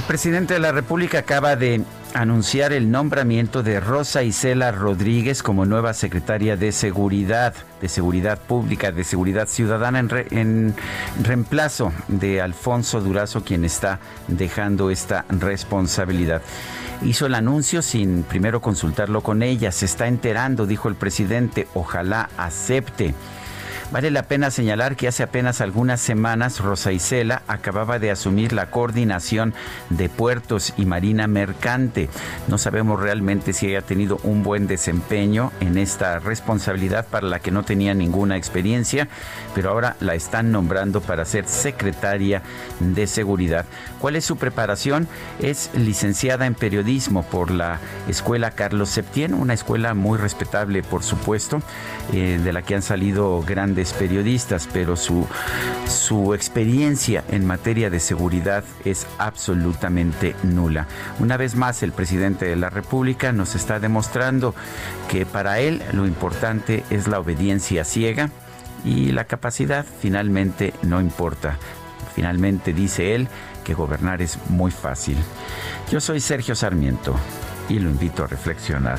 El presidente de la República acaba de anunciar el nombramiento de Rosa Isela Rodríguez como nueva secretaria de Seguridad, de Seguridad Pública, de Seguridad Ciudadana, en, reemplazo de Alfonso Durazo, quien está dejando esta responsabilidad. Hizo el anuncio sin primero consultarlo con ella, se está enterando, dijo el presidente, ojalá acepte. Vale la pena señalar que hace apenas algunas semanas Rosa Isela acababa de asumir la coordinación de puertos y marina mercante. No sabemos realmente si haya tenido un buen desempeño en esta responsabilidad para la que no tenía ninguna experiencia, pero ahora la están nombrando para ser secretaria de seguridad. ¿Cuál es su preparación? Es licenciada en periodismo por la Escuela Carlos Septién, una escuela muy respetable, por supuesto, eh, de la que han salido grandes periodistas, pero su, su experiencia en materia de seguridad es absolutamente nula. Una vez más, el presidente de la República nos está demostrando que para él lo importante es la obediencia ciega y la capacidad finalmente no importa. Finalmente dice él que gobernar es muy fácil. Yo soy Sergio Sarmiento y lo invito a reflexionar.